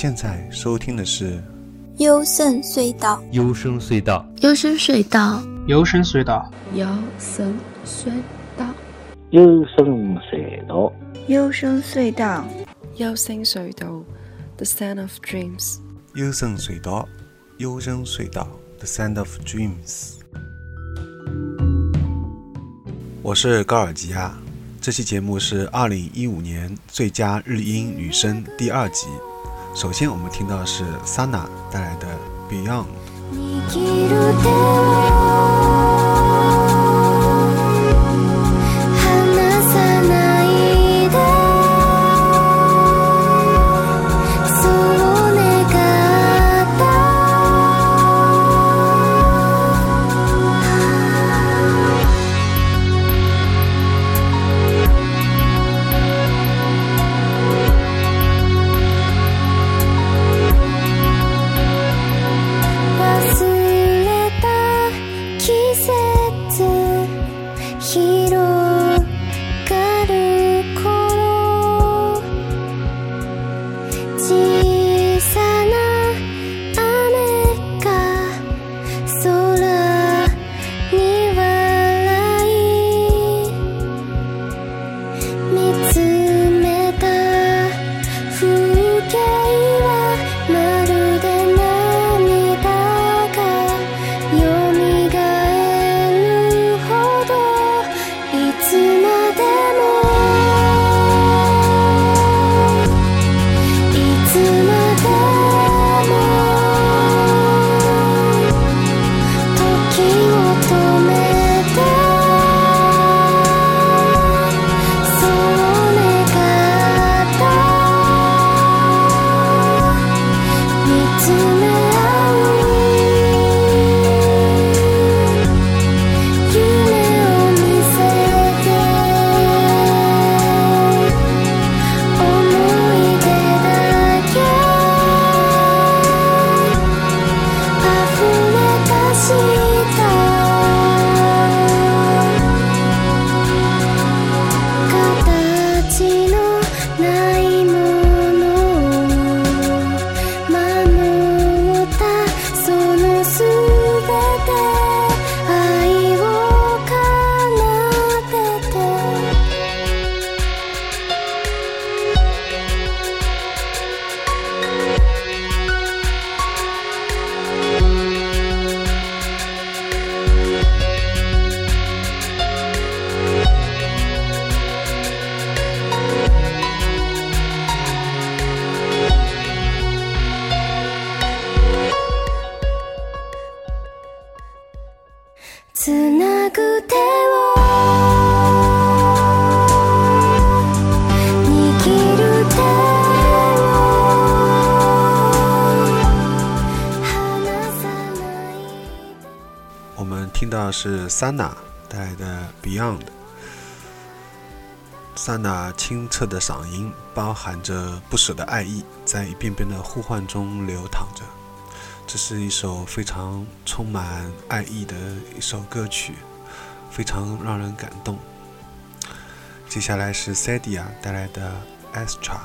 现在收听的是幽深隧道，幽深隧道，幽深隧道，幽深隧道，幽深隧道，幽深隧道，幽深隧道，幽深隧道，The Sound of Dreams。幽深隧道，幽深隧道，The Sound of Dreams。我是高尔基亚，这期节目是二零一五年最佳日音女声第二集。首先，我们听到的是 Sana 带来的 Beyond。是 Sana 带来的 Beyond。Sana 清澈的嗓音包含着不舍的爱意，在一遍遍的呼唤中流淌着。这是一首非常充满爱意的一首歌曲，非常让人感动。接下来是 Sadia 带来的 Extra。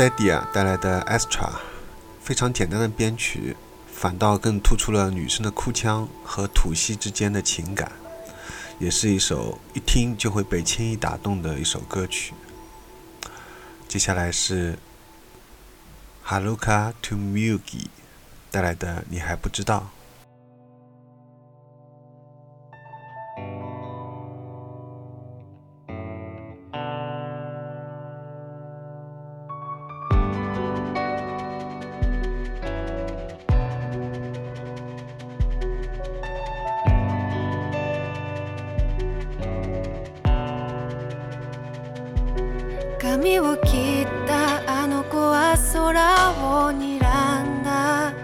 塞蒂啊带来的 Astra，非常简单的编曲，反倒更突出了女生的哭腔和吐息之间的情感，也是一首一听就会被轻易打动的一首歌曲。接下来是 Haluka to Miyuki 带来的，你还不知道。髪を切ったあの子は空を睨んだ。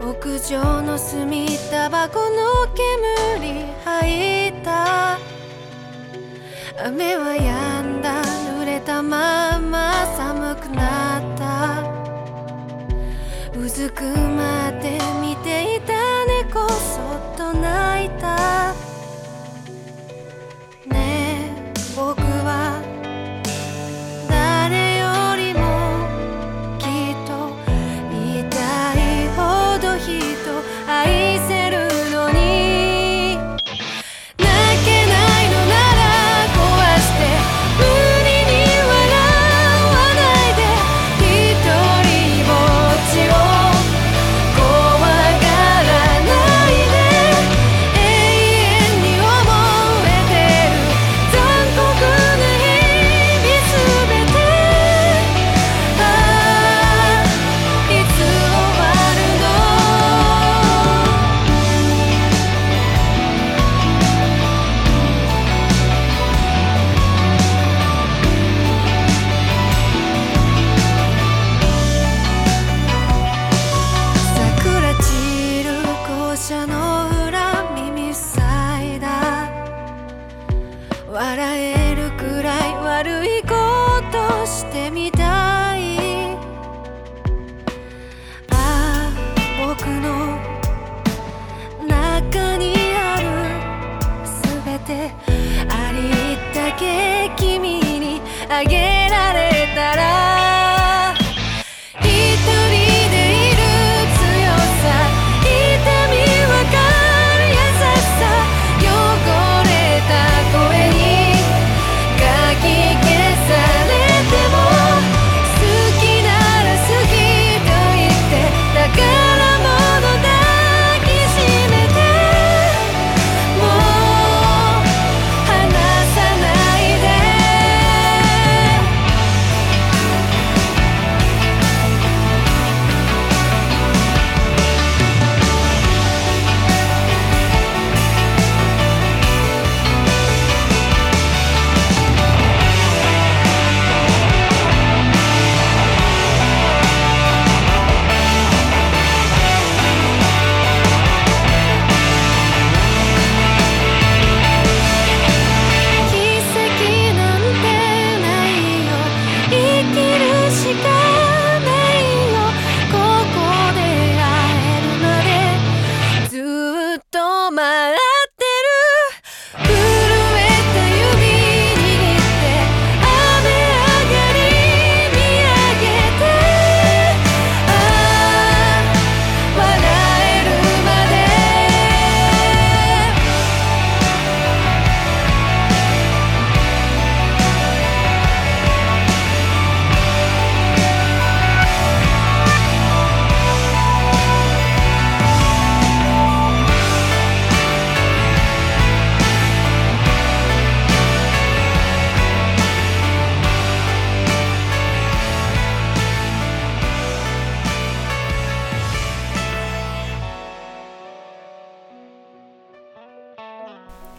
屋上の隅タバコの煙吐いた。雨は止んだ。濡れたまま寒くなった。うずく君にあげる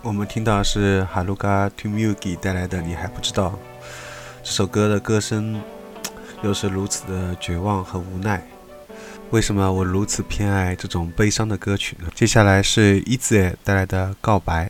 我们听到是 Haruka To m u g i 带来的《你还不知道》这首歌的歌声，又是如此的绝望和无奈。为什么我如此偏爱这种悲伤的歌曲呢？接下来是 Eze 带来的《告白》。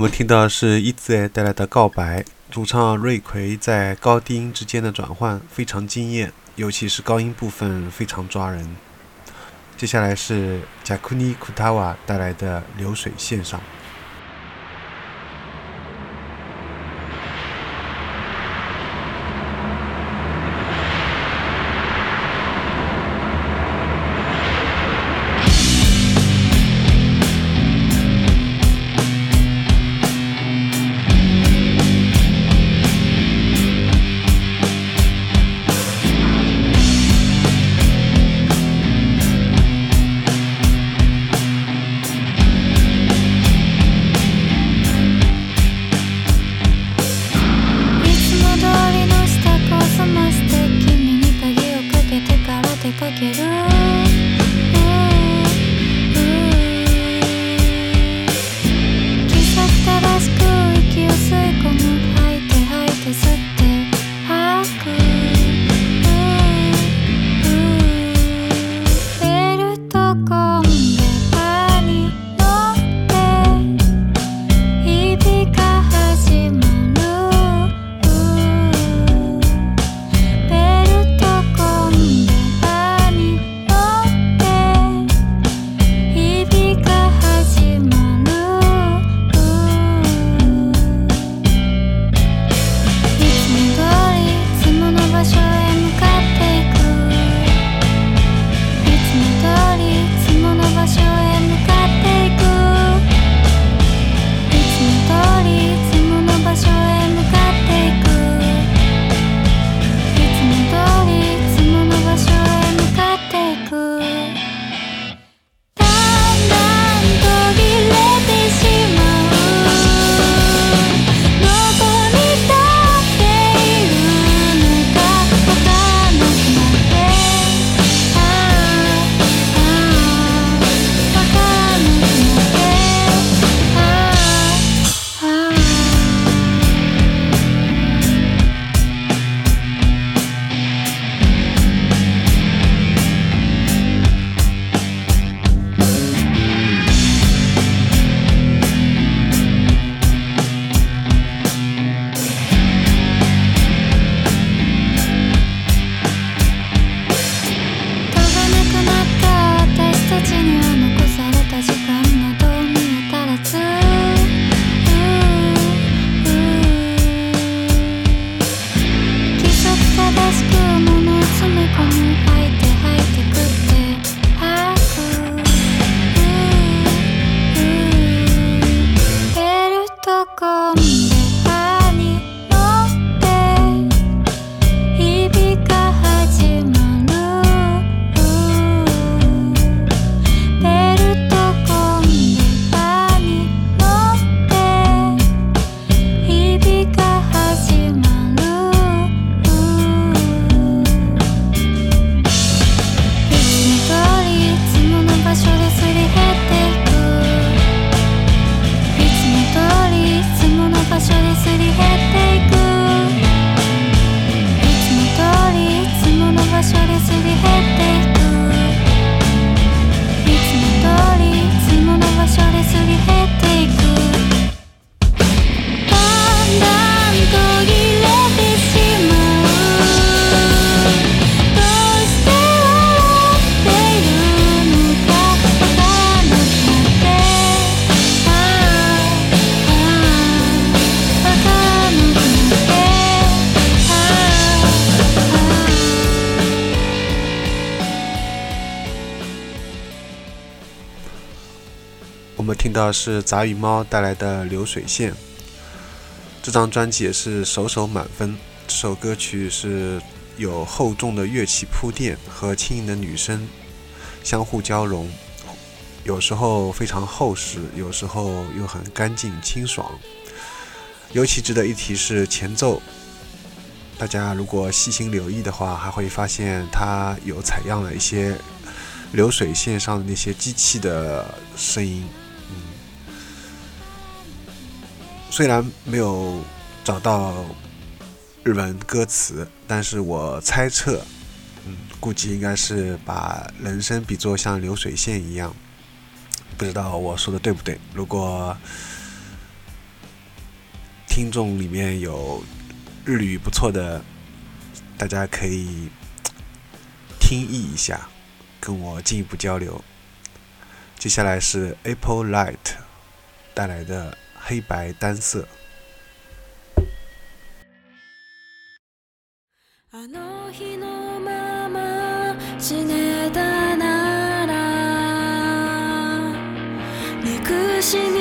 我们听到是伊泽带来的告白，主唱瑞葵在高低音之间的转换非常惊艳，尤其是高音部分非常抓人。接下来是贾库尼库塔瓦带来的流水线上。这是杂鱼猫带来的流水线。这张专辑也是首首满分这首歌曲是有厚重的乐器铺垫和轻盈的女声相互交融有时候非常厚实有时候又很干净清爽。尤其值得一提是前奏大家如果细心留意的话还会发现它有采样了一些流水线上的那些机器的声音虽然没有找到日文歌词，但是我猜测，嗯，估计应该是把人生比作像流水线一样，不知道我说的对不对。如果听众里面有日语不错的，大家可以听译一下，跟我进一步交流。接下来是 Apple Light 带来的。黑白单色。心。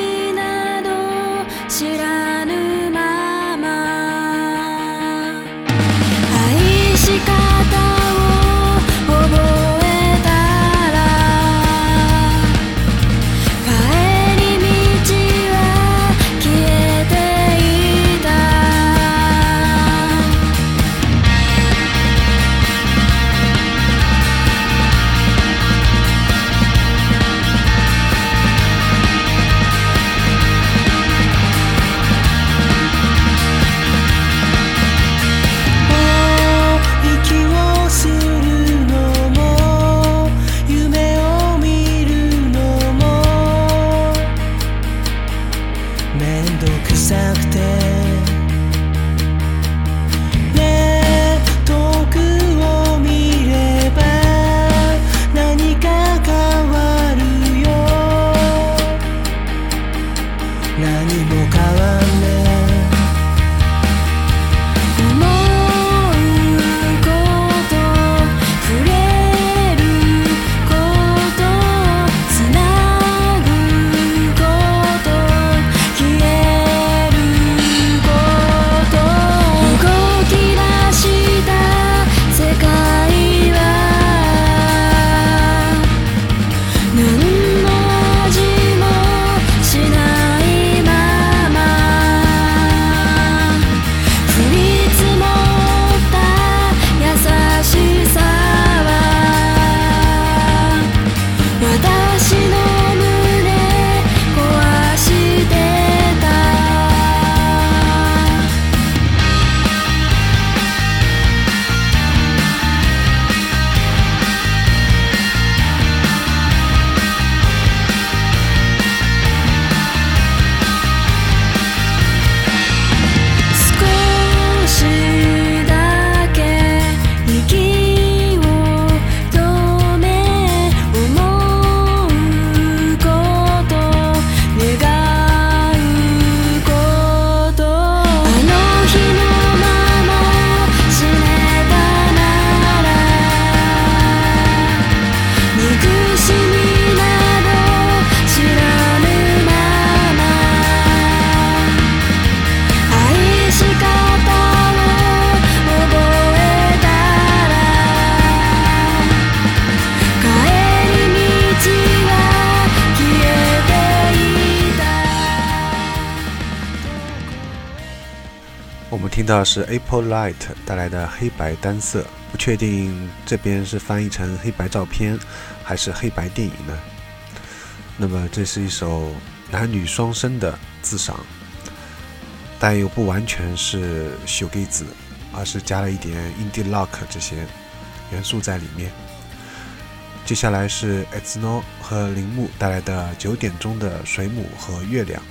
听到是 Apple Light 带来的黑白单色，不确定这边是翻译成黑白照片还是黑白电影呢？那么这是一首男女双声的自赏，但又不完全是 s h o g a z e 而是加了一点 indie rock 这些元素在里面。接下来是 etno 和铃木带来的九点钟的水母和月亮。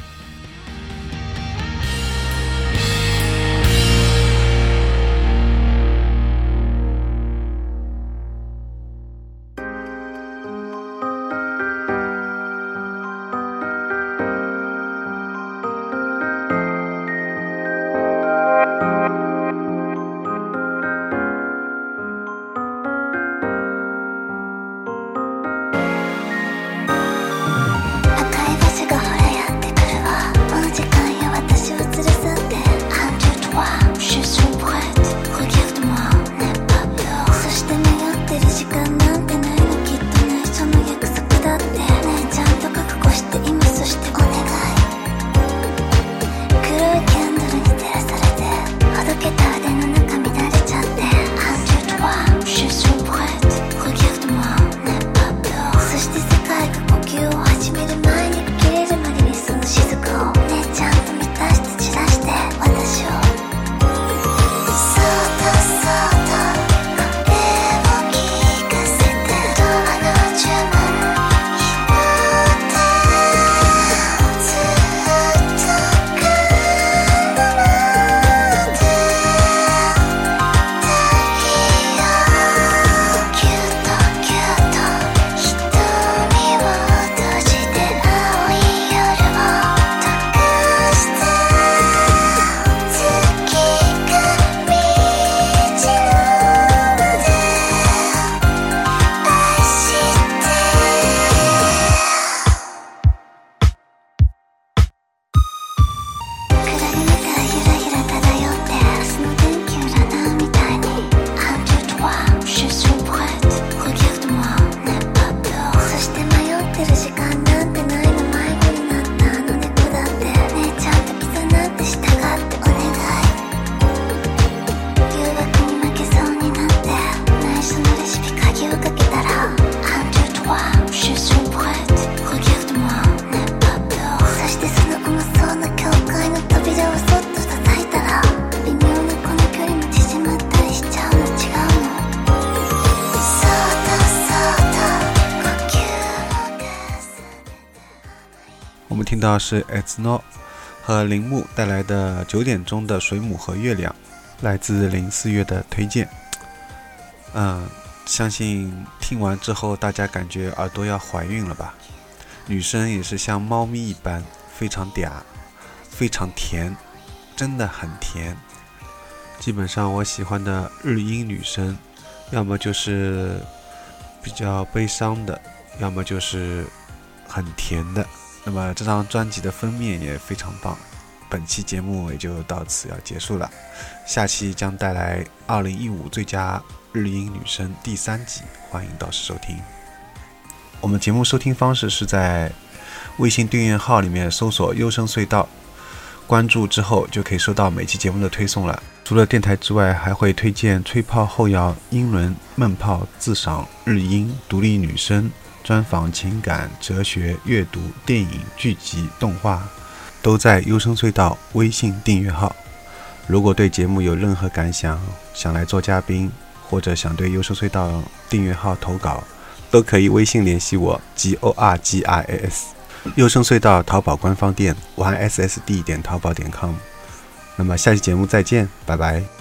听到是 Etsno 和铃木带来的九点钟的水母和月亮，来自零四月的推荐。嗯，相信听完之后大家感觉耳朵要怀孕了吧？女生也是像猫咪一般，非常嗲，非常甜，真的很甜。基本上我喜欢的日音女生，要么就是比较悲伤的，要么就是很甜的。那么这张专辑的封面也非常棒。本期节目也就到此要结束了，下期将带来二零一五最佳日音女声第三集，欢迎到时收听。我们节目收听方式是在微信订阅号里面搜索“优声隧道”，关注之后就可以收到每期节目的推送了。除了电台之外，还会推荐吹泡后摇、英伦闷泡、自赏、日音、独立女声。专访、情感、哲学、阅读、电影、剧集、动画，都在优声隧道微信订阅号。如果对节目有任何感想，想来做嘉宾，或者想对优声隧道订阅号投稿，都可以微信联系我：g o r g i s。优声隧道淘宝官方店：y s s d 点淘宝点 com。那么下期节目再见，拜拜。